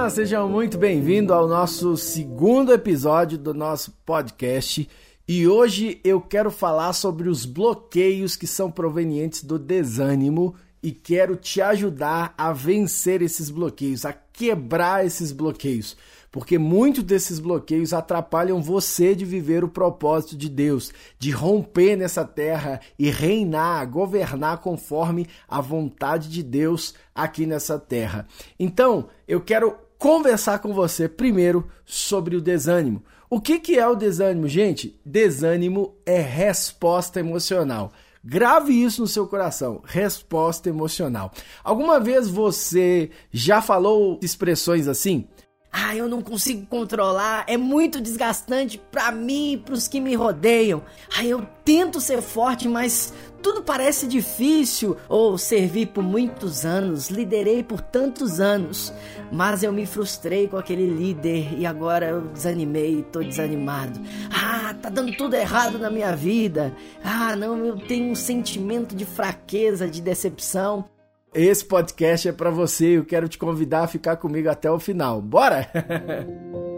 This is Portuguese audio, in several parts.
Olá, sejam muito bem-vindos ao nosso segundo episódio do nosso podcast. E hoje eu quero falar sobre os bloqueios que são provenientes do desânimo e quero te ajudar a vencer esses bloqueios, a quebrar esses bloqueios, porque muitos desses bloqueios atrapalham você de viver o propósito de Deus, de romper nessa terra e reinar, governar conforme a vontade de Deus aqui nessa terra. Então, eu quero conversar com você primeiro sobre o desânimo. O que, que é o desânimo, gente? Desânimo é resposta emocional. Grave isso no seu coração. Resposta emocional. Alguma vez você já falou expressões assim? Ah, eu não consigo controlar, é muito desgastante para mim e para os que me rodeiam. Ah, eu tento ser forte, mas tudo parece difícil. Ou servi por muitos anos, liderei por tantos anos, mas eu me frustrei com aquele líder e agora eu desanimei e tô desanimado. Ah, tá dando tudo errado na minha vida. Ah, não, eu tenho um sentimento de fraqueza, de decepção. Esse podcast é para você. Eu quero te convidar a ficar comigo até o final. Bora?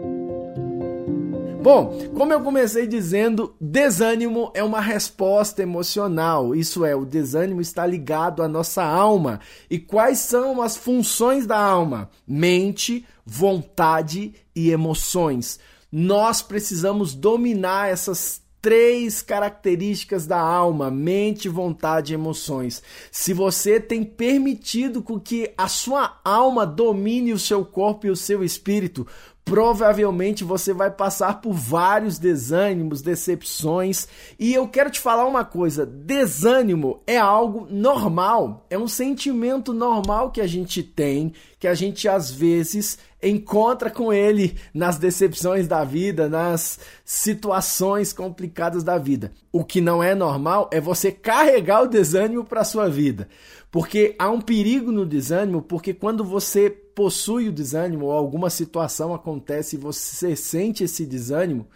Bom, como eu comecei dizendo, desânimo é uma resposta emocional. Isso é, o desânimo está ligado à nossa alma. E quais são as funções da alma? Mente, vontade e emoções. Nós precisamos dominar essas três características da alma: mente, vontade e emoções. Se você tem permitido com que a sua alma domine o seu corpo e o seu espírito, provavelmente você vai passar por vários desânimos, decepções. E eu quero te falar uma coisa: desânimo é algo normal, é um sentimento normal que a gente tem, que a gente às vezes encontra com ele nas decepções da vida, nas situações complicadas da vida. O que não é normal é você carregar o desânimo para sua vida. Porque há um perigo no desânimo, porque quando você possui o desânimo ou alguma situação acontece e você sente esse desânimo,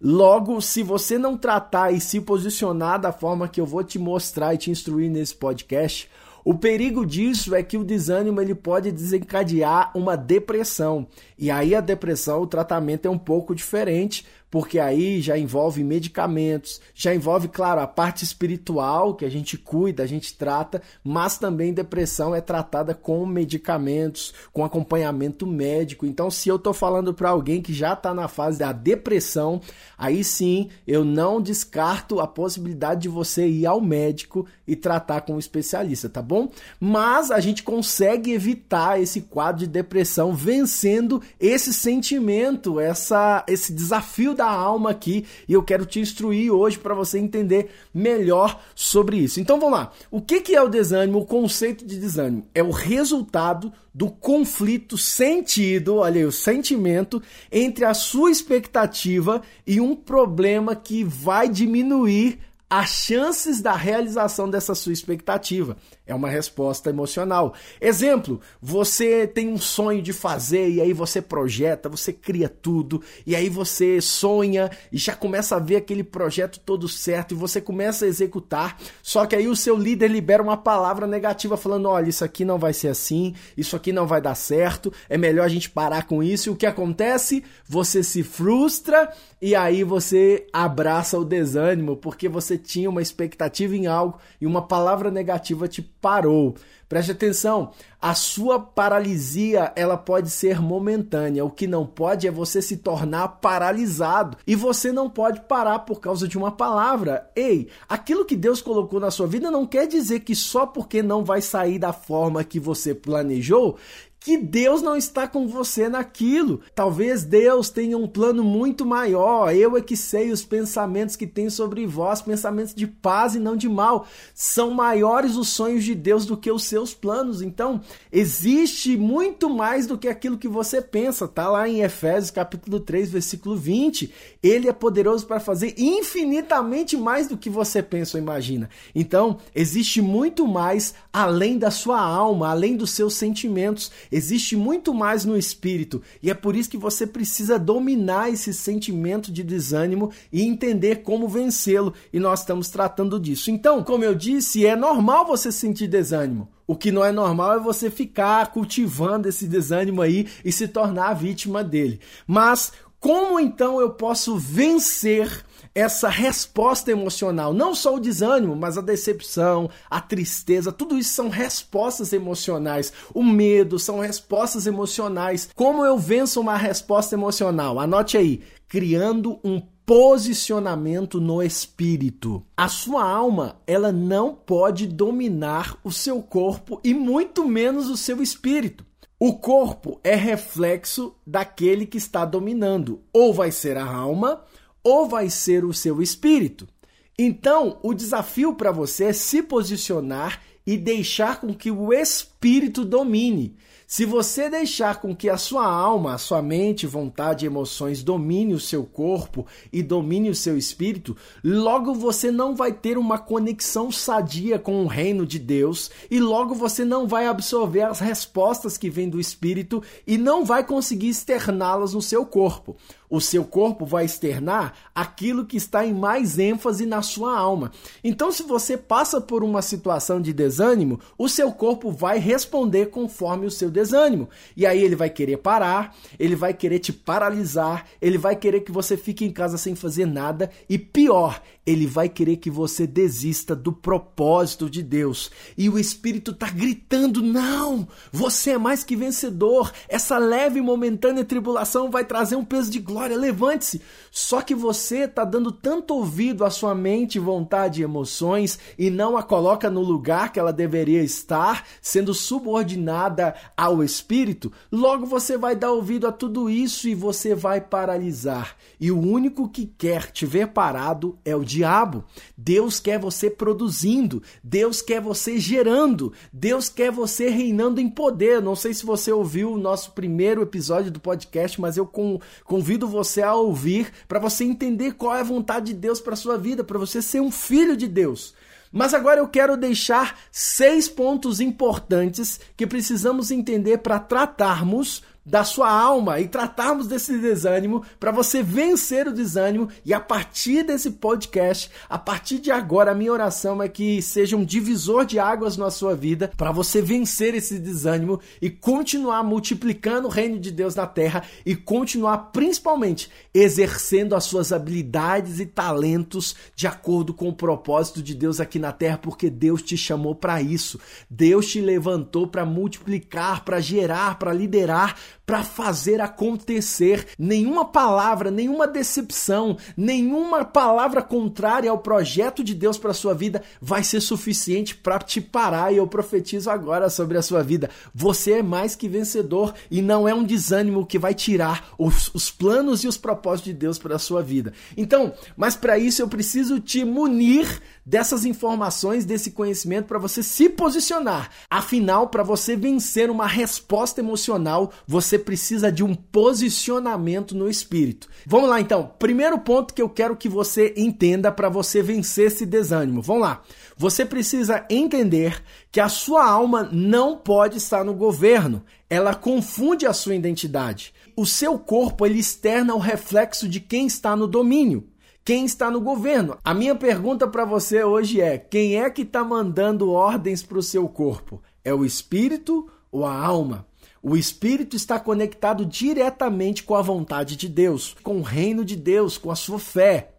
logo, se você não tratar e se posicionar da forma que eu vou te mostrar e te instruir nesse podcast, o perigo disso é que o desânimo ele pode desencadear uma depressão. E aí a depressão, o tratamento é um pouco diferente, porque aí já envolve medicamentos, já envolve, claro, a parte espiritual que a gente cuida, a gente trata, mas também depressão é tratada com medicamentos, com acompanhamento médico. Então, se eu estou falando para alguém que já está na fase da depressão, aí sim eu não descarto a possibilidade de você ir ao médico e tratar com um especialista, tá bom? Mas a gente consegue evitar esse quadro de depressão vencendo esse sentimento, essa, esse desafio da da alma aqui e eu quero te instruir hoje para você entender melhor sobre isso. Então vamos lá. O que, que é o desânimo? O conceito de desânimo é o resultado do conflito sentido, olha aí, o sentimento entre a sua expectativa e um problema que vai diminuir as chances da realização dessa sua expectativa. É uma resposta emocional. Exemplo, você tem um sonho de fazer e aí você projeta, você cria tudo, e aí você sonha e já começa a ver aquele projeto todo certo e você começa a executar. Só que aí o seu líder libera uma palavra negativa falando: "Olha, isso aqui não vai ser assim, isso aqui não vai dar certo, é melhor a gente parar com isso". E o que acontece? Você se frustra e aí você abraça o desânimo porque você tinha uma expectativa em algo e uma palavra negativa te parou. Preste atenção, a sua paralisia ela pode ser momentânea. O que não pode é você se tornar paralisado e você não pode parar por causa de uma palavra. Ei, aquilo que Deus colocou na sua vida não quer dizer que só porque não vai sair da forma que você planejou que Deus não está com você naquilo. Talvez Deus tenha um plano muito maior. Eu é que sei os pensamentos que tem sobre vós, pensamentos de paz e não de mal. São maiores os sonhos de Deus do que os seus planos. Então, existe muito mais do que aquilo que você pensa. Tá lá em Efésios capítulo 3, versículo 20. Ele é poderoso para fazer infinitamente mais do que você pensa ou imagina. Então, existe muito mais além da sua alma, além dos seus sentimentos existe muito mais no espírito, e é por isso que você precisa dominar esse sentimento de desânimo e entender como vencê-lo, e nós estamos tratando disso. Então, como eu disse, é normal você sentir desânimo. O que não é normal é você ficar cultivando esse desânimo aí e se tornar vítima dele. Mas como então eu posso vencer essa resposta emocional? Não só o desânimo, mas a decepção, a tristeza, tudo isso são respostas emocionais. O medo são respostas emocionais. Como eu venço uma resposta emocional? Anote aí: criando um posicionamento no espírito. A sua alma, ela não pode dominar o seu corpo e muito menos o seu espírito. O corpo é reflexo daquele que está dominando. Ou vai ser a alma, ou vai ser o seu espírito. Então, o desafio para você é se posicionar e deixar com que o espírito domine. Se você deixar com que a sua alma, a sua mente, vontade e emoções domine o seu corpo e domine o seu espírito, logo você não vai ter uma conexão sadia com o reino de Deus e logo você não vai absorver as respostas que vêm do espírito e não vai conseguir externá-las no seu corpo. O seu corpo vai externar aquilo que está em mais ênfase na sua alma. Então, se você passa por uma situação de desânimo, o seu corpo vai responder conforme o seu desânimo. E aí ele vai querer parar, ele vai querer te paralisar, ele vai querer que você fique em casa sem fazer nada e pior, ele vai querer que você desista do propósito de Deus. E o Espírito está gritando: não, você é mais que vencedor. Essa leve e momentânea tribulação vai trazer um peso de glória. Levante-se. Só que você está dando tanto ouvido à sua mente, vontade e emoções e não a coloca no lugar que ela deveria estar, sendo subordinada ao Espírito. Logo você vai dar ouvido a tudo isso e você vai paralisar. E o único que quer te ver parado é o diabo. Deus quer você produzindo, Deus quer você gerando, Deus quer você reinando em poder. Não sei se você ouviu o nosso primeiro episódio do podcast, mas eu convido você a ouvir para você entender qual é a vontade de Deus para sua vida, para você ser um filho de Deus. Mas agora eu quero deixar seis pontos importantes que precisamos entender para tratarmos da sua alma e tratarmos desse desânimo para você vencer o desânimo e a partir desse podcast, a partir de agora, a minha oração é que seja um divisor de águas na sua vida para você vencer esse desânimo e continuar multiplicando o reino de Deus na terra e continuar principalmente exercendo as suas habilidades e talentos de acordo com o propósito de Deus aqui na terra, porque Deus te chamou para isso. Deus te levantou para multiplicar, para gerar, para liderar para fazer acontecer. Nenhuma palavra, nenhuma decepção, nenhuma palavra contrária ao projeto de Deus para sua vida vai ser suficiente para te parar. E eu profetizo agora sobre a sua vida. Você é mais que vencedor e não é um desânimo que vai tirar os, os planos e os propósitos de Deus para sua vida. Então, mas para isso eu preciso te munir dessas informações, desse conhecimento para você se posicionar. Afinal, para você vencer uma resposta emocional, você precisa de um posicionamento no espírito. Vamos lá então. Primeiro ponto que eu quero que você entenda para você vencer esse desânimo. Vamos lá. Você precisa entender que a sua alma não pode estar no governo. Ela confunde a sua identidade. O seu corpo ele externa o reflexo de quem está no domínio quem está no governo. A minha pergunta para você hoje é: quem é que está mandando ordens para o seu corpo? É o espírito ou a alma? O espírito está conectado diretamente com a vontade de Deus, com o reino de Deus, com a sua fé.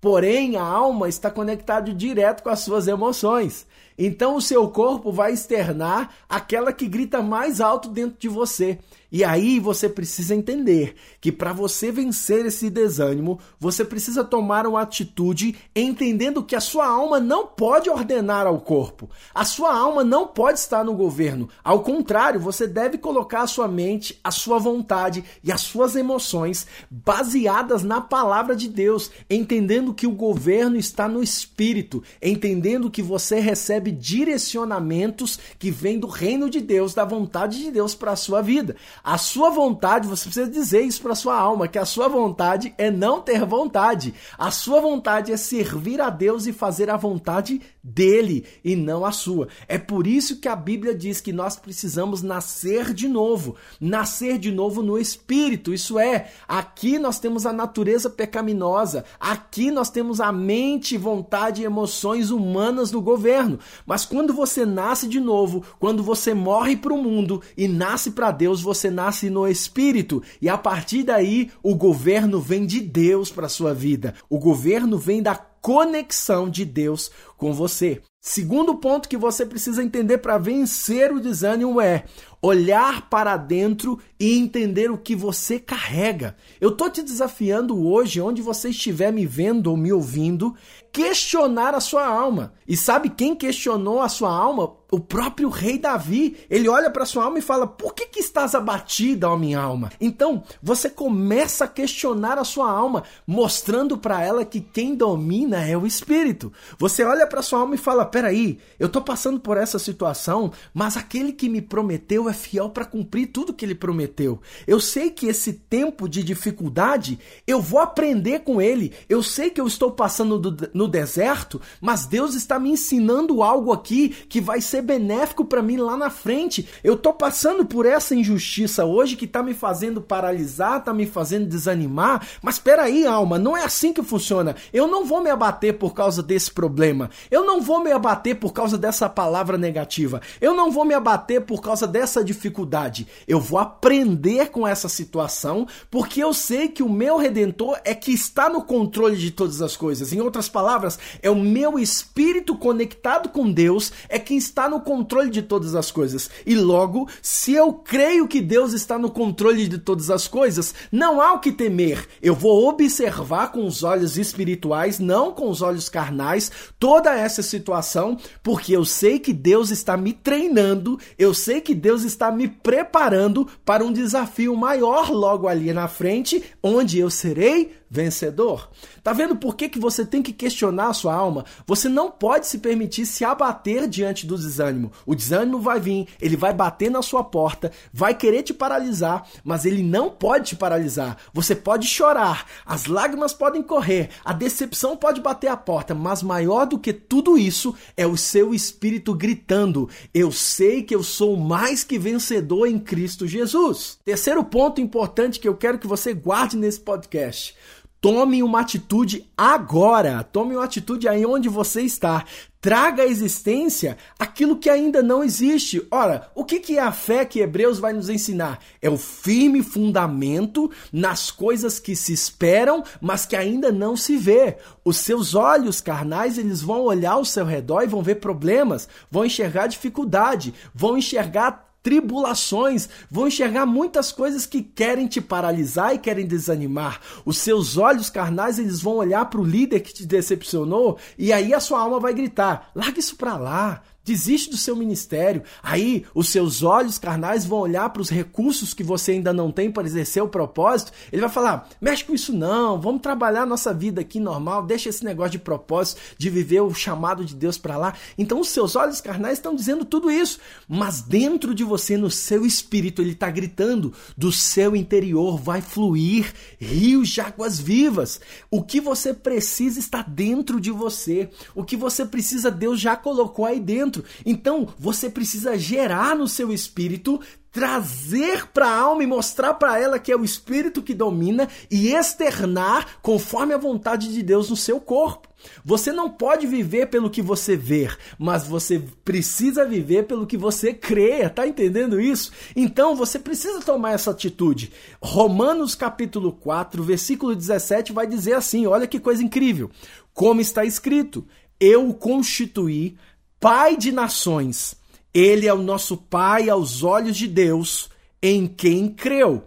Porém, a alma está conectada direto com as suas emoções. Então, o seu corpo vai externar aquela que grita mais alto dentro de você. E aí você precisa entender que para você vencer esse desânimo, você precisa tomar uma atitude entendendo que a sua alma não pode ordenar ao corpo. A sua alma não pode estar no governo. Ao contrário, você deve colocar a sua mente, a sua vontade e as suas emoções baseadas na palavra de Deus, entendendo que o governo está no espírito, entendendo que você recebe recebe direcionamentos que vêm do reino de Deus, da vontade de Deus para a sua vida. A sua vontade, você precisa dizer isso para sua alma, que a sua vontade é não ter vontade. A sua vontade é servir a Deus e fazer a vontade dele e não a sua. É por isso que a Bíblia diz que nós precisamos nascer de novo, nascer de novo no espírito. Isso é, aqui nós temos a natureza pecaminosa, aqui nós temos a mente, vontade e emoções humanas do governo. Mas quando você nasce de novo, quando você morre para o mundo e nasce para Deus, você nasce no espírito e a partir daí o governo vem de Deus para sua vida. O governo vem da conexão de Deus com você. Segundo ponto que você precisa entender para vencer o desânimo é olhar para dentro e entender o que você carrega. Eu tô te desafiando hoje, onde você estiver me vendo ou me ouvindo, questionar a sua alma. E sabe quem questionou a sua alma? O próprio rei Davi. Ele olha para sua alma e fala: "Por que que estás abatida, ó minha alma?". Então, você começa a questionar a sua alma, mostrando para ela que quem domina é o espírito. Você olha para sua alma e fala: "Peraí, eu tô passando por essa situação, mas aquele que me prometeu é fiel para cumprir tudo que ele prometeu. Eu sei que esse tempo de dificuldade eu vou aprender com ele. Eu sei que eu estou passando do, no deserto, mas Deus está me ensinando algo aqui que vai ser benéfico para mim lá na frente. Eu tô passando por essa injustiça hoje que tá me fazendo paralisar, tá me fazendo desanimar, mas espera aí, alma, não é assim que funciona. Eu não vou me abater por causa desse problema. Eu não vou me abater por causa dessa palavra negativa. Eu não vou me abater por causa dessa dificuldade. Eu vou aprender com essa situação, porque eu sei que o meu redentor é que está no controle de todas as coisas. Em outras palavras, é o meu espírito conectado com Deus é quem está no controle de todas as coisas. E logo, se eu creio que Deus está no controle de todas as coisas, não há o que temer. Eu vou observar com os olhos espirituais, não com os olhos carnais, toda essa situação, porque eu sei que Deus está me treinando, eu sei que Deus está me preparando para um desafio maior logo ali na frente, onde eu serei vencedor. Tá vendo por que, que você tem que questionar a sua alma? Você não pode se permitir se abater diante do desânimo. O desânimo vai vir, ele vai bater na sua porta, vai querer te paralisar, mas ele não pode te paralisar. Você pode chorar, as lágrimas podem correr, a decepção pode bater a porta, mas maior do que tudo isso é o seu espírito gritando: Eu sei que eu sou mais que vencedor em Cristo Jesus. Terceiro ponto importante que eu quero que você guarde nesse podcast. Tome uma atitude agora. Tome uma atitude aí onde você está. Traga à existência aquilo que ainda não existe. Ora, o que é a fé que Hebreus vai nos ensinar? É o firme fundamento nas coisas que se esperam, mas que ainda não se vê. Os seus olhos carnais, eles vão olhar ao seu redor e vão ver problemas, vão enxergar dificuldade, vão enxergar tribulações, vão enxergar muitas coisas que querem te paralisar e querem desanimar. Os seus olhos carnais, eles vão olhar para o líder que te decepcionou e aí a sua alma vai gritar: "Larga isso para lá. Desiste do seu ministério. Aí os seus olhos carnais vão olhar para os recursos que você ainda não tem para exercer o propósito. Ele vai falar: mexe com isso não, vamos trabalhar nossa vida aqui normal, deixa esse negócio de propósito, de viver o chamado de Deus para lá. Então os seus olhos carnais estão dizendo tudo isso, mas dentro de você, no seu espírito, ele está gritando: do seu interior vai fluir rios de águas vivas. O que você precisa está dentro de você. O que você precisa, Deus já colocou aí dentro dentro. Então, você precisa gerar no seu espírito trazer para a alma e mostrar para ela que é o espírito que domina e externar conforme a vontade de Deus no seu corpo. Você não pode viver pelo que você vê, mas você precisa viver pelo que você crê, tá entendendo isso? Então você precisa tomar essa atitude. Romanos capítulo 4, versículo 17 vai dizer assim: olha que coisa incrível. Como está escrito: Eu constituí Pai de nações. Ele é o nosso Pai aos olhos de Deus, em quem creu.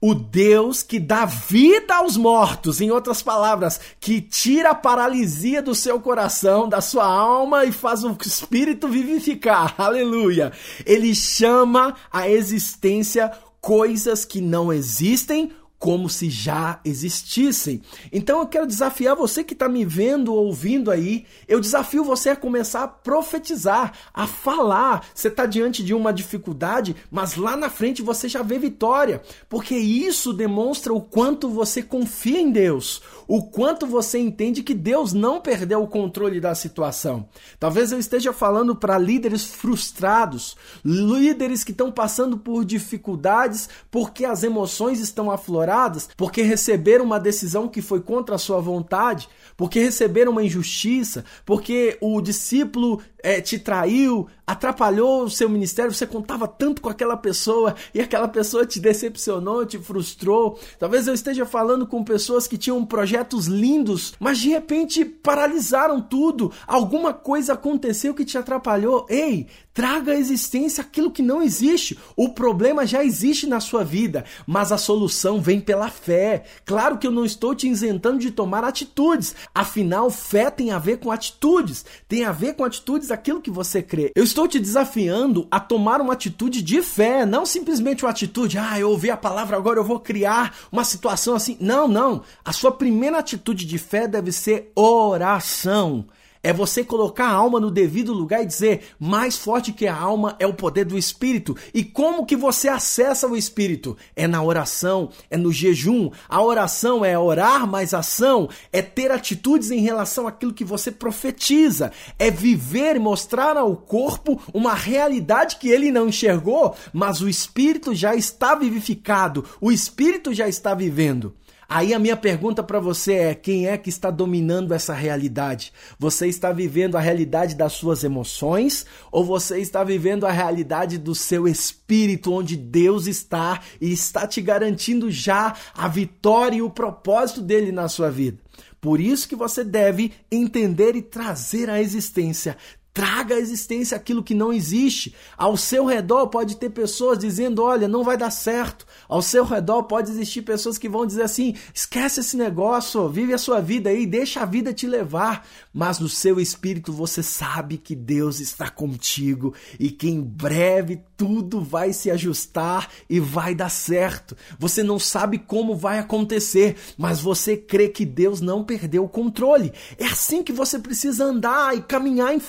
O Deus que dá vida aos mortos, em outras palavras, que tira a paralisia do seu coração, da sua alma e faz o espírito vivificar. Aleluia! Ele chama a existência coisas que não existem como se já existissem. Então eu quero desafiar você que está me vendo, ouvindo aí, eu desafio você a começar a profetizar, a falar. Você está diante de uma dificuldade, mas lá na frente você já vê vitória, porque isso demonstra o quanto você confia em Deus, o quanto você entende que Deus não perdeu o controle da situação. Talvez eu esteja falando para líderes frustrados, líderes que estão passando por dificuldades porque as emoções estão porque receberam uma decisão que foi contra a sua vontade, porque receberam uma injustiça, porque o discípulo é, te traiu, atrapalhou o seu ministério, você contava tanto com aquela pessoa e aquela pessoa te decepcionou, te frustrou. Talvez eu esteja falando com pessoas que tinham projetos lindos, mas de repente paralisaram tudo. Alguma coisa aconteceu que te atrapalhou. Ei, traga à existência aquilo que não existe. O problema já existe na sua vida, mas a solução vem pela fé. Claro que eu não estou te isentando de tomar atitudes. Afinal, fé tem a ver com atitudes, tem a ver com atitudes aquilo que você crê. Eu estou te desafiando a tomar uma atitude de fé, não simplesmente uma atitude, ah, eu ouvi a palavra, agora eu vou criar uma situação assim. Não, não. A sua primeira atitude de fé deve ser oração. É você colocar a alma no devido lugar e dizer: mais forte que a alma é o poder do espírito. E como que você acessa o espírito? É na oração, é no jejum. A oração é orar mais ação, é ter atitudes em relação àquilo que você profetiza, é viver e mostrar ao corpo uma realidade que ele não enxergou, mas o espírito já está vivificado, o espírito já está vivendo. Aí a minha pergunta para você é: quem é que está dominando essa realidade? Você está vivendo a realidade das suas emoções ou você está vivendo a realidade do seu espírito, onde Deus está e está te garantindo já a vitória e o propósito dele na sua vida? Por isso que você deve entender e trazer à existência Traga à existência aquilo que não existe. Ao seu redor pode ter pessoas dizendo: olha, não vai dar certo. Ao seu redor pode existir pessoas que vão dizer assim: esquece esse negócio, vive a sua vida aí, deixa a vida te levar. Mas no seu espírito você sabe que Deus está contigo e que em breve tudo vai se ajustar e vai dar certo. Você não sabe como vai acontecer, mas você crê que Deus não perdeu o controle. É assim que você precisa andar e caminhar em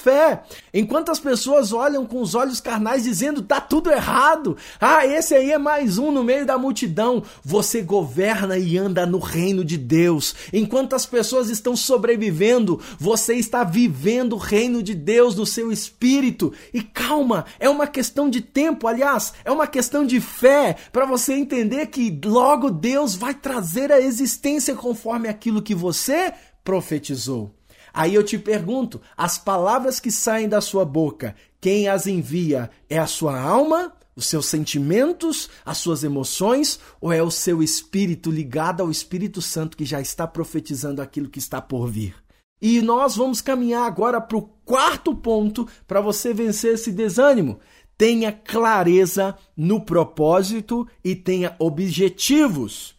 Enquanto as pessoas olham com os olhos carnais dizendo tá tudo errado, ah, esse aí é mais um no meio da multidão, você governa e anda no reino de Deus. Enquanto as pessoas estão sobrevivendo, você está vivendo o reino de Deus no seu espírito. E calma, é uma questão de tempo, aliás, é uma questão de fé para você entender que logo Deus vai trazer a existência conforme aquilo que você profetizou. Aí eu te pergunto: as palavras que saem da sua boca, quem as envia é a sua alma? Os seus sentimentos, as suas emoções, ou é o seu espírito ligado ao Espírito Santo que já está profetizando aquilo que está por vir? E nós vamos caminhar agora para o quarto ponto para você vencer esse desânimo. Tenha clareza no propósito e tenha objetivos.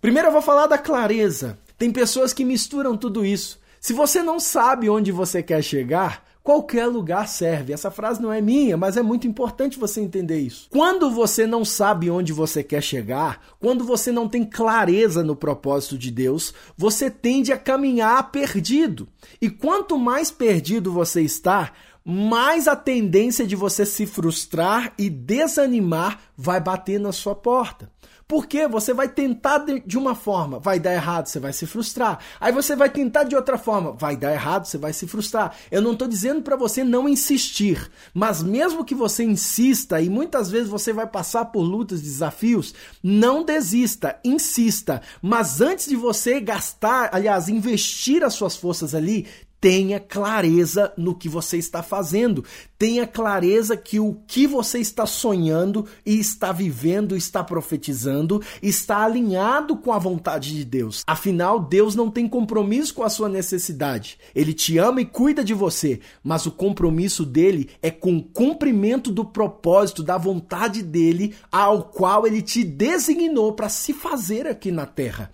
Primeiro eu vou falar da clareza. Tem pessoas que misturam tudo isso. Se você não sabe onde você quer chegar, qualquer lugar serve. Essa frase não é minha, mas é muito importante você entender isso. Quando você não sabe onde você quer chegar, quando você não tem clareza no propósito de Deus, você tende a caminhar perdido. E quanto mais perdido você está, mais a tendência de você se frustrar e desanimar vai bater na sua porta. Porque você vai tentar de uma forma, vai dar errado, você vai se frustrar. Aí você vai tentar de outra forma, vai dar errado, você vai se frustrar. Eu não estou dizendo para você não insistir, mas mesmo que você insista e muitas vezes você vai passar por lutas, desafios, não desista, insista. Mas antes de você gastar, aliás, investir as suas forças ali, tenha clareza no que você está fazendo. Tenha clareza que o que você está sonhando e está vivendo, está profetizando, está alinhado com a vontade de Deus. Afinal, Deus não tem compromisso com a sua necessidade. Ele te ama e cuida de você, mas o compromisso dele é com o cumprimento do propósito, da vontade dele, ao qual ele te designou para se fazer aqui na terra.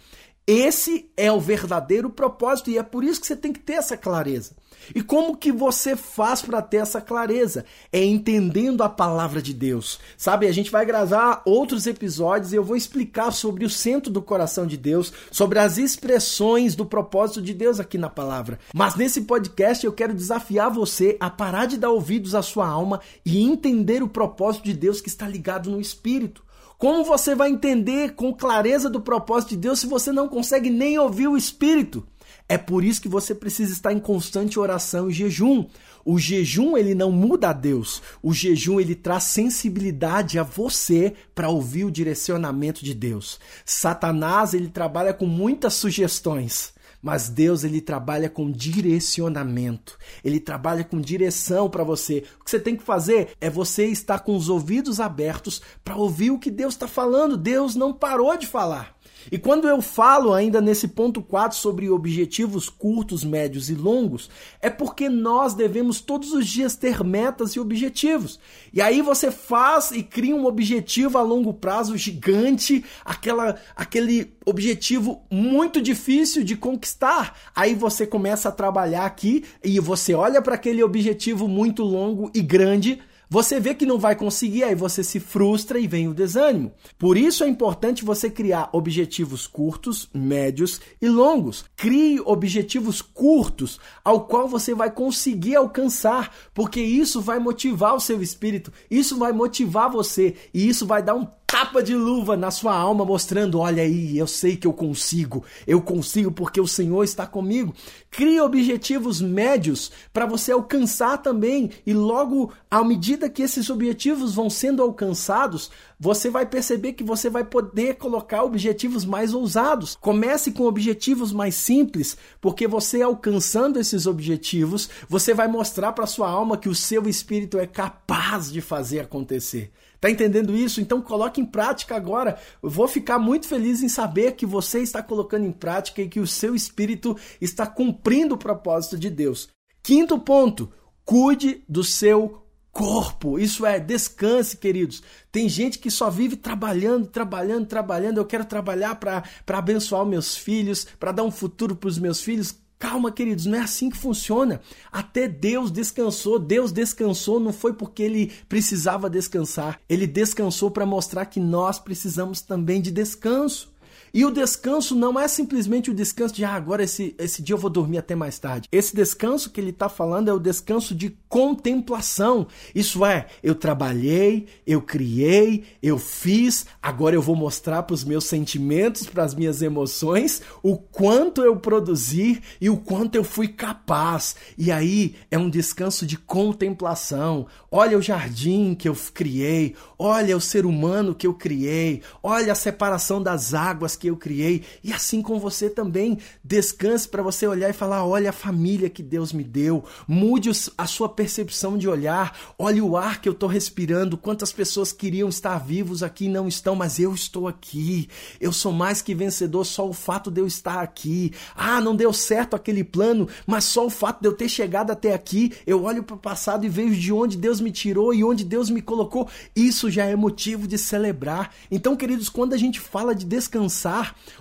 Esse é o verdadeiro propósito e é por isso que você tem que ter essa clareza. E como que você faz para ter essa clareza? É entendendo a palavra de Deus. Sabe, a gente vai gravar outros episódios e eu vou explicar sobre o centro do coração de Deus, sobre as expressões do propósito de Deus aqui na palavra. Mas nesse podcast eu quero desafiar você a parar de dar ouvidos à sua alma e entender o propósito de Deus que está ligado no espírito. Como você vai entender com clareza do propósito de Deus se você não consegue nem ouvir o espírito? É por isso que você precisa estar em constante oração e jejum. O jejum ele não muda a Deus. O jejum ele traz sensibilidade a você para ouvir o direcionamento de Deus. Satanás ele trabalha com muitas sugestões. Mas Deus ele trabalha com direcionamento. Ele trabalha com direção para você. O que você tem que fazer é você estar com os ouvidos abertos para ouvir o que Deus está falando. Deus não parou de falar. E quando eu falo ainda nesse ponto 4 sobre objetivos curtos, médios e longos, é porque nós devemos todos os dias ter metas e objetivos. E aí você faz e cria um objetivo a longo prazo gigante, aquela, aquele objetivo muito difícil de conquistar. Aí você começa a trabalhar aqui e você olha para aquele objetivo muito longo e grande você vê que não vai conseguir, aí você se frustra e vem o desânimo. Por isso é importante você criar objetivos curtos, médios e longos. Crie objetivos curtos ao qual você vai conseguir alcançar, porque isso vai motivar o seu espírito, isso vai motivar você e isso vai dar um tapa de luva na sua alma, mostrando: olha aí, eu sei que eu consigo, eu consigo porque o Senhor está comigo. Crie objetivos médios para você alcançar também, e logo, à medida que esses objetivos vão sendo alcançados, você vai perceber que você vai poder colocar objetivos mais ousados. Comece com objetivos mais simples, porque você alcançando esses objetivos, você vai mostrar para sua alma que o seu espírito é capaz de fazer acontecer. Tá entendendo isso? Então coloque em prática agora. Eu vou ficar muito feliz em saber que você está colocando em prática e que o seu espírito está cumprindo o propósito de Deus. Quinto ponto: cuide do seu corpo. Isso é, descanse, queridos. Tem gente que só vive trabalhando, trabalhando, trabalhando. Eu quero trabalhar para abençoar meus filhos, para dar um futuro para os meus filhos. Calma, queridos, não é assim que funciona. Até Deus descansou. Deus descansou não foi porque ele precisava descansar. Ele descansou para mostrar que nós precisamos também de descanso. E o descanso não é simplesmente o descanso de ah, agora esse, esse dia eu vou dormir até mais tarde. Esse descanso que ele está falando é o descanso de contemplação. Isso é, eu trabalhei, eu criei, eu fiz, agora eu vou mostrar para os meus sentimentos, para as minhas emoções, o quanto eu produzi e o quanto eu fui capaz. E aí é um descanso de contemplação. Olha o jardim que eu criei, olha o ser humano que eu criei, olha a separação das águas que eu criei. E assim com você também. Descanse para você olhar e falar: olha a família que Deus me deu. Mude a sua percepção de olhar. Olhe o ar que eu estou respirando. Quantas pessoas queriam estar vivos aqui e não estão, mas eu estou aqui. Eu sou mais que vencedor só o fato de eu estar aqui. Ah, não deu certo aquele plano, mas só o fato de eu ter chegado até aqui, eu olho para o passado e vejo de onde Deus me tirou e onde Deus me colocou. Isso já é motivo de celebrar. Então, queridos, quando a gente fala de descansar,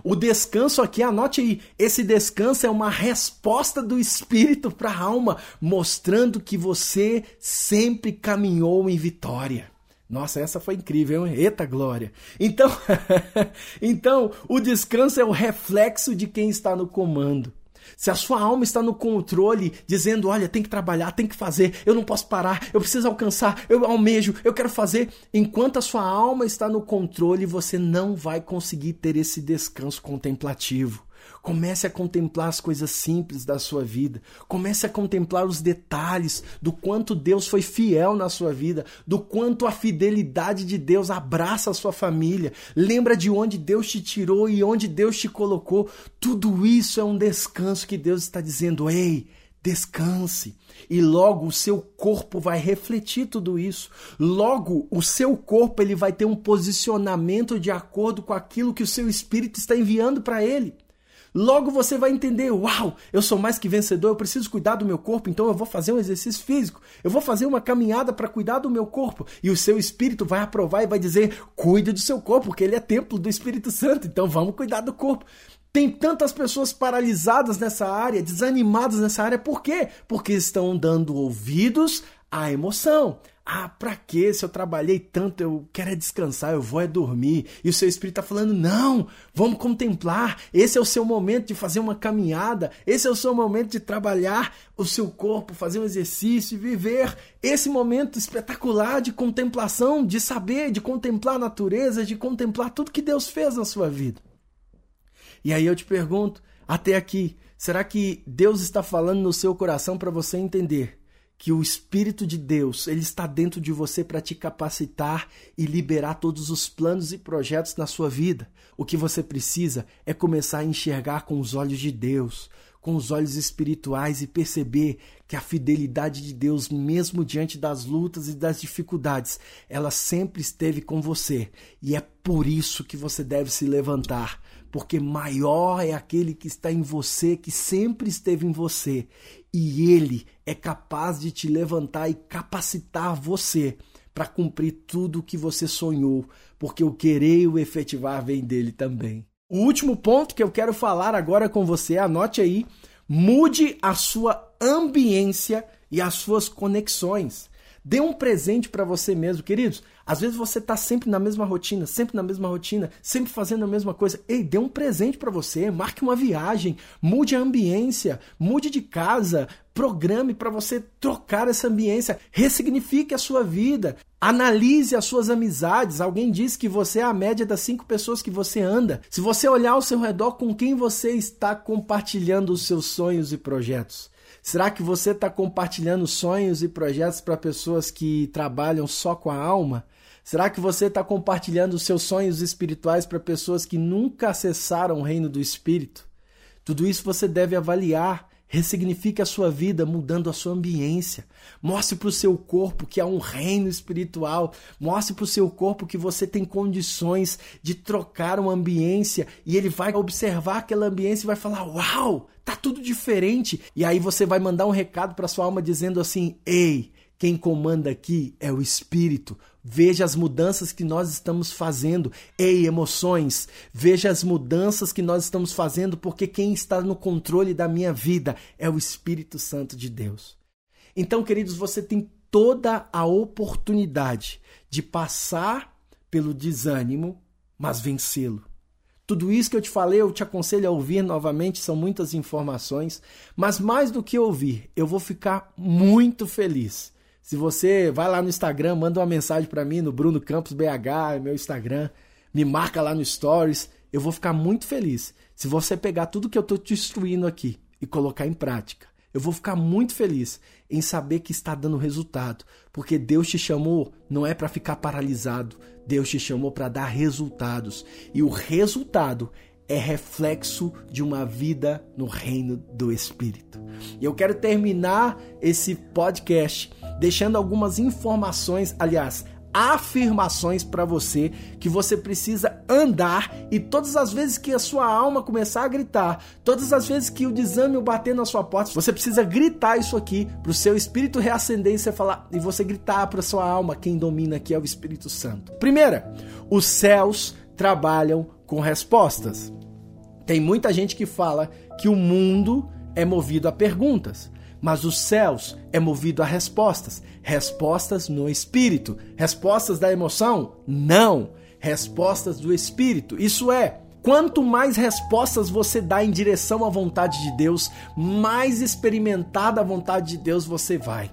O descanso aqui, anote aí, esse descanso é uma resposta do espírito para a alma, mostrando que você sempre caminhou em vitória. Nossa, essa foi incrível, hein? Eita glória! Então, então, o descanso é o reflexo de quem está no comando. Se a sua alma está no controle, dizendo: olha, tem que trabalhar, tem que fazer, eu não posso parar, eu preciso alcançar, eu almejo, eu quero fazer. Enquanto a sua alma está no controle, você não vai conseguir ter esse descanso contemplativo. Comece a contemplar as coisas simples da sua vida. Comece a contemplar os detalhes do quanto Deus foi fiel na sua vida, do quanto a fidelidade de Deus abraça a sua família. Lembra de onde Deus te tirou e onde Deus te colocou. Tudo isso é um descanso que Deus está dizendo: "Ei, descanse. E logo o seu corpo vai refletir tudo isso. Logo o seu corpo ele vai ter um posicionamento de acordo com aquilo que o seu espírito está enviando para ele. Logo você vai entender: uau, eu sou mais que vencedor, eu preciso cuidar do meu corpo, então eu vou fazer um exercício físico, eu vou fazer uma caminhada para cuidar do meu corpo. E o seu espírito vai aprovar e vai dizer: cuide do seu corpo, porque ele é templo do Espírito Santo, então vamos cuidar do corpo. Tem tantas pessoas paralisadas nessa área, desanimadas nessa área, por quê? Porque estão dando ouvidos à emoção. Ah, pra que se eu trabalhei tanto, eu quero é descansar, eu vou é dormir. E o seu espírito tá falando: "Não, vamos contemplar. Esse é o seu momento de fazer uma caminhada, esse é o seu momento de trabalhar o seu corpo, fazer um exercício e viver esse momento espetacular de contemplação, de saber, de contemplar a natureza, de contemplar tudo que Deus fez na sua vida." E aí eu te pergunto, até aqui, será que Deus está falando no seu coração para você entender que o Espírito de Deus ele está dentro de você para te capacitar e liberar todos os planos e projetos na sua vida. O que você precisa é começar a enxergar com os olhos de Deus, com os olhos espirituais e perceber que a fidelidade de Deus, mesmo diante das lutas e das dificuldades, ela sempre esteve com você. E é por isso que você deve se levantar, porque maior é aquele que está em você, que sempre esteve em você, e ele é capaz de te levantar e capacitar você para cumprir tudo o que você sonhou, porque o querer e o efetivar vem dele também. O último ponto que eu quero falar agora com você, anote aí, mude a sua ambiência e as suas conexões. Dê um presente para você mesmo, queridos. Às vezes você está sempre na mesma rotina, sempre na mesma rotina, sempre fazendo a mesma coisa. Ei, dê um presente para você, marque uma viagem, mude a ambiência, mude de casa, programe para você trocar essa ambiência, ressignifique a sua vida, analise as suas amizades. Alguém disse que você é a média das cinco pessoas que você anda. Se você olhar ao seu redor, com quem você está compartilhando os seus sonhos e projetos? Será que você está compartilhando sonhos e projetos para pessoas que trabalham só com a alma? Será que você está compartilhando seus sonhos espirituais para pessoas que nunca acessaram o reino do Espírito? Tudo isso você deve avaliar Ressignifique a sua vida mudando a sua ambiência. Mostre para o seu corpo que há um reino espiritual. Mostre para o seu corpo que você tem condições de trocar uma ambiência e ele vai observar aquela ambiência e vai falar: Uau, tá tudo diferente. E aí você vai mandar um recado para sua alma dizendo assim: Ei, quem comanda aqui é o Espírito. Veja as mudanças que nós estamos fazendo. Ei, emoções, veja as mudanças que nós estamos fazendo, porque quem está no controle da minha vida é o Espírito Santo de Deus. Então, queridos, você tem toda a oportunidade de passar pelo desânimo, mas vencê-lo. Tudo isso que eu te falei, eu te aconselho a ouvir novamente, são muitas informações, mas mais do que ouvir, eu vou ficar muito feliz se você vai lá no Instagram, manda uma mensagem para mim no Bruno Campos BH, é meu Instagram, me marca lá no Stories, eu vou ficar muito feliz. Se você pegar tudo que eu estou te instruindo aqui e colocar em prática, eu vou ficar muito feliz em saber que está dando resultado, porque Deus te chamou não é para ficar paralisado, Deus te chamou para dar resultados. E o resultado é reflexo de uma vida no reino do Espírito. E eu quero terminar esse podcast deixando algumas informações, aliás, afirmações para você que você precisa andar e todas as vezes que a sua alma começar a gritar, todas as vezes que o desânimo bater na sua porta, você precisa gritar isso aqui para o seu espírito reacender e você falar e você gritar para sua alma, quem domina aqui é o Espírito Santo. Primeira, os céus trabalham com respostas. Tem muita gente que fala que o mundo é movido a perguntas mas os céus é movido a respostas. Respostas no espírito. Respostas da emoção? Não. Respostas do espírito. Isso é, Quanto mais respostas você dá em direção à vontade de Deus, mais experimentada a vontade de Deus você vai.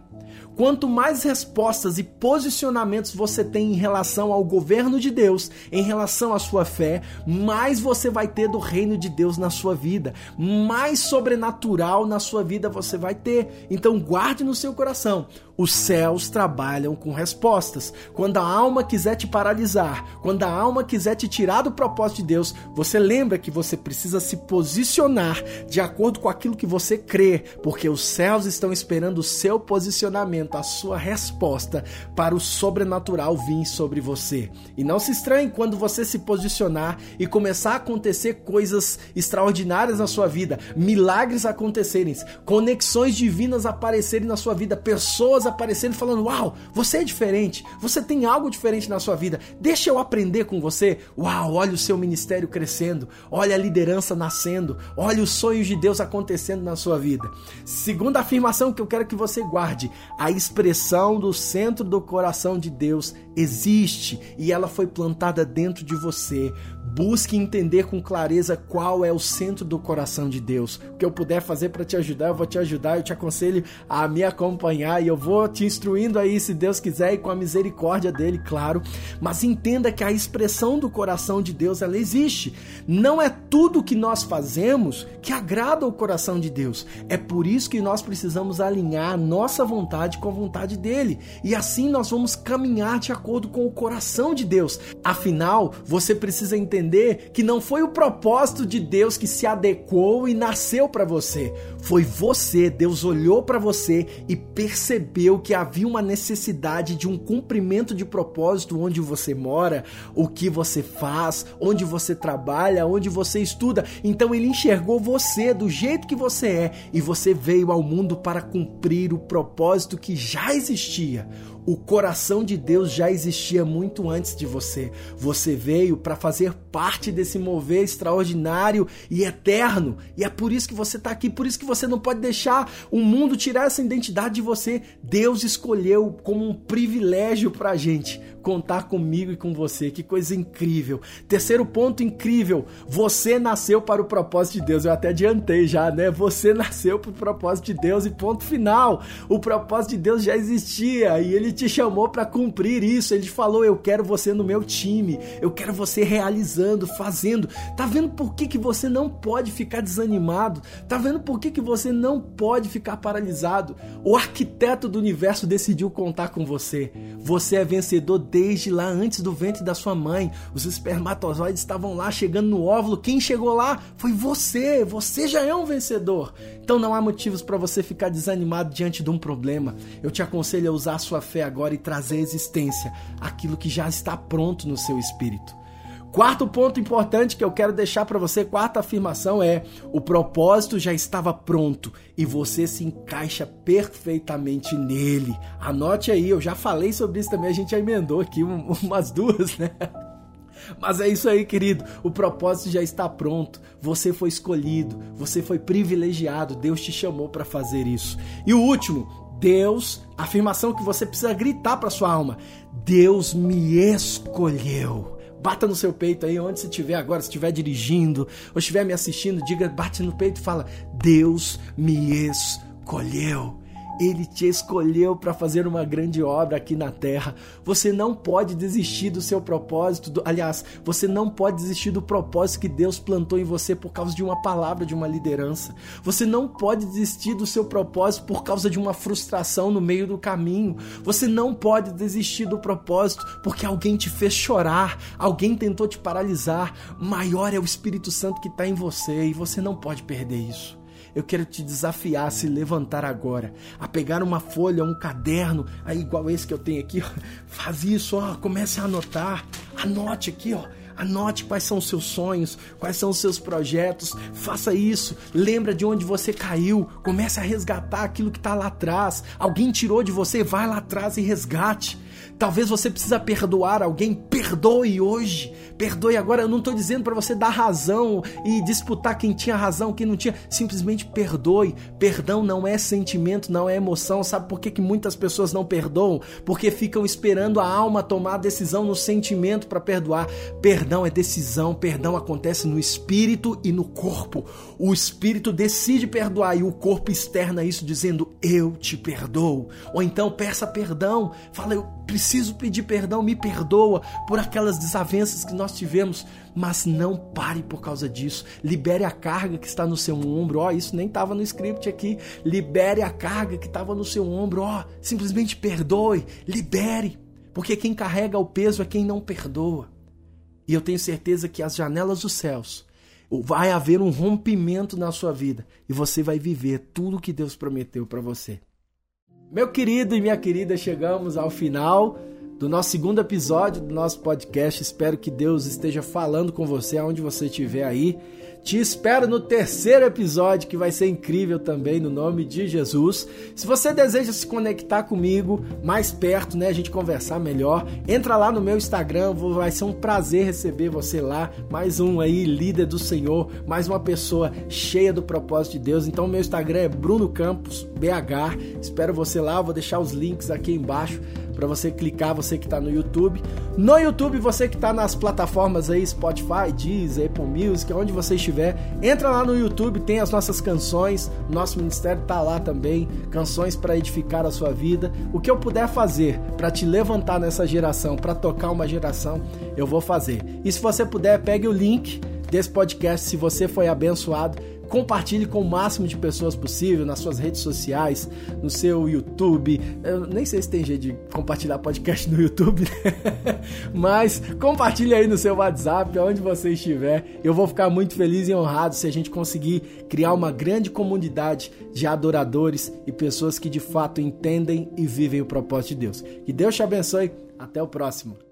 Quanto mais respostas e posicionamentos você tem em relação ao governo de Deus, em relação à sua fé, mais você vai ter do reino de Deus na sua vida, mais sobrenatural na sua vida você vai ter. Então guarde no seu coração os céus trabalham com respostas. Quando a alma quiser te paralisar, quando a alma quiser te tirar do propósito de Deus, você lembra que você precisa se posicionar de acordo com aquilo que você crê, porque os céus estão esperando o seu posicionamento a sua resposta para o sobrenatural vir sobre você. E não se estranhe quando você se posicionar e começar a acontecer coisas extraordinárias na sua vida, milagres acontecerem, conexões divinas aparecerem na sua vida, pessoas aparecerem falando: Uau, você é diferente, você tem algo diferente na sua vida, deixa eu aprender com você. Uau, olha o seu ministério crescendo, olha a liderança nascendo, olha os sonhos de Deus acontecendo na sua vida. Segunda afirmação que eu quero que você guarde: a expressão do centro do coração de Deus existe e ela foi plantada dentro de você. Busque entender com clareza qual é o centro do coração de Deus. O que eu puder fazer para te ajudar, eu vou te ajudar. Eu te aconselho a me acompanhar e eu vou te instruindo aí, se Deus quiser, e com a misericórdia dele, claro. Mas entenda que a expressão do coração de Deus ela existe. Não é tudo que nós fazemos que agrada ao coração de Deus. É por isso que nós precisamos alinhar a nossa vontade com a vontade dele. E assim nós vamos caminhar de acordo com o coração de Deus. Afinal, você precisa entender entender que não foi o propósito de Deus que se adequou e nasceu para você. Foi você, Deus olhou para você e percebeu que havia uma necessidade de um cumprimento de propósito onde você mora, o que você faz, onde você trabalha, onde você estuda. Então ele enxergou você do jeito que você é e você veio ao mundo para cumprir o propósito que já existia. O coração de Deus já existia muito antes de você. Você veio para fazer parte desse mover extraordinário e eterno. E é por isso que você está aqui, por isso que você não pode deixar o mundo tirar essa identidade de você. Deus escolheu como um privilégio para a gente contar comigo e com você. Que coisa incrível. Terceiro ponto incrível: você nasceu para o propósito de Deus. Eu até adiantei já, né? Você nasceu para o propósito de Deus e ponto final. O propósito de Deus já existia e ele te chamou para cumprir isso. Ele falou: Eu quero você no meu time, eu quero você realizando, fazendo. Tá vendo por que, que você não pode ficar desanimado? Tá vendo por que, que você não pode ficar paralisado? O arquiteto do universo decidiu contar com você. Você é vencedor desde lá antes do ventre da sua mãe. Os espermatozoides estavam lá chegando no óvulo. Quem chegou lá foi você. Você já é um vencedor. Então não há motivos para você ficar desanimado diante de um problema. Eu te aconselho a usar a sua fé agora e trazer à existência aquilo que já está pronto no seu espírito. Quarto ponto importante que eu quero deixar para você, quarta afirmação é: o propósito já estava pronto e você se encaixa perfeitamente nele. Anote aí, eu já falei sobre isso também, a gente já emendou aqui umas duas, né? Mas é isso aí, querido. O propósito já está pronto. Você foi escolhido, você foi privilegiado. Deus te chamou para fazer isso. E o último, Deus, afirmação que você precisa gritar para sua alma: Deus me escolheu. Bata no seu peito aí, onde você estiver agora, se estiver dirigindo ou estiver me assistindo, diga, bate no peito e fala: Deus me escolheu. Ele te escolheu para fazer uma grande obra aqui na terra. Você não pode desistir do seu propósito. Do, aliás, você não pode desistir do propósito que Deus plantou em você por causa de uma palavra de uma liderança. Você não pode desistir do seu propósito por causa de uma frustração no meio do caminho. Você não pode desistir do propósito porque alguém te fez chorar, alguém tentou te paralisar. Maior é o Espírito Santo que está em você e você não pode perder isso. Eu quero te desafiar a se levantar agora, a pegar uma folha, um caderno, aí igual esse que eu tenho aqui, faz isso, ó, comece a anotar, anote aqui, ó. Anote quais são os seus sonhos, quais são os seus projetos. Faça isso. Lembra de onde você caiu. Comece a resgatar aquilo que está lá atrás. Alguém tirou de você, vai lá atrás e resgate. Talvez você precisa perdoar alguém, perdoe hoje, perdoe agora. Eu não estou dizendo para você dar razão e disputar quem tinha razão, quem não tinha. Simplesmente perdoe. Perdão não é sentimento, não é emoção. Sabe por que, que muitas pessoas não perdoam? Porque ficam esperando a alma tomar a decisão no sentimento para perdoar. Perdão é decisão, perdão acontece no espírito e no corpo. O espírito decide perdoar e o corpo externa isso dizendo eu te perdoo. Ou então peça perdão, fala eu preciso pedir perdão, me perdoa por aquelas desavenças que nós tivemos, mas não pare por causa disso. Libere a carga que está no seu ombro. Ó, oh, isso nem estava no script aqui. Libere a carga que estava no seu ombro. Ó, oh, simplesmente perdoe, libere, porque quem carrega o peso é quem não perdoa. E eu tenho certeza que as janelas dos céus vai haver um rompimento na sua vida e você vai viver tudo o que Deus prometeu para você. Meu querido e minha querida, chegamos ao final do nosso segundo episódio do nosso podcast. Espero que Deus esteja falando com você aonde você estiver aí. Te espero no terceiro episódio, que vai ser incrível também, no nome de Jesus. Se você deseja se conectar comigo mais perto, né, a gente conversar melhor, entra lá no meu Instagram, vai ser um prazer receber você lá. Mais um aí, líder do Senhor, mais uma pessoa cheia do propósito de Deus. Então, meu Instagram é Bruno Campos BH. Espero você lá, vou deixar os links aqui embaixo para você clicar, você que está no YouTube. No YouTube, você que está nas plataformas aí, Spotify, Deezer, Apple Music, onde você estiver, entra lá no YouTube, tem as nossas canções, nosso ministério está lá também, canções para edificar a sua vida. O que eu puder fazer para te levantar nessa geração, para tocar uma geração, eu vou fazer. E se você puder, pegue o link desse podcast se você foi abençoado Compartilhe com o máximo de pessoas possível nas suas redes sociais, no seu YouTube. Eu nem sei se tem jeito de compartilhar podcast no YouTube, né? mas compartilhe aí no seu WhatsApp, onde você estiver. Eu vou ficar muito feliz e honrado se a gente conseguir criar uma grande comunidade de adoradores e pessoas que de fato entendem e vivem o propósito de Deus. Que Deus te abençoe. Até o próximo.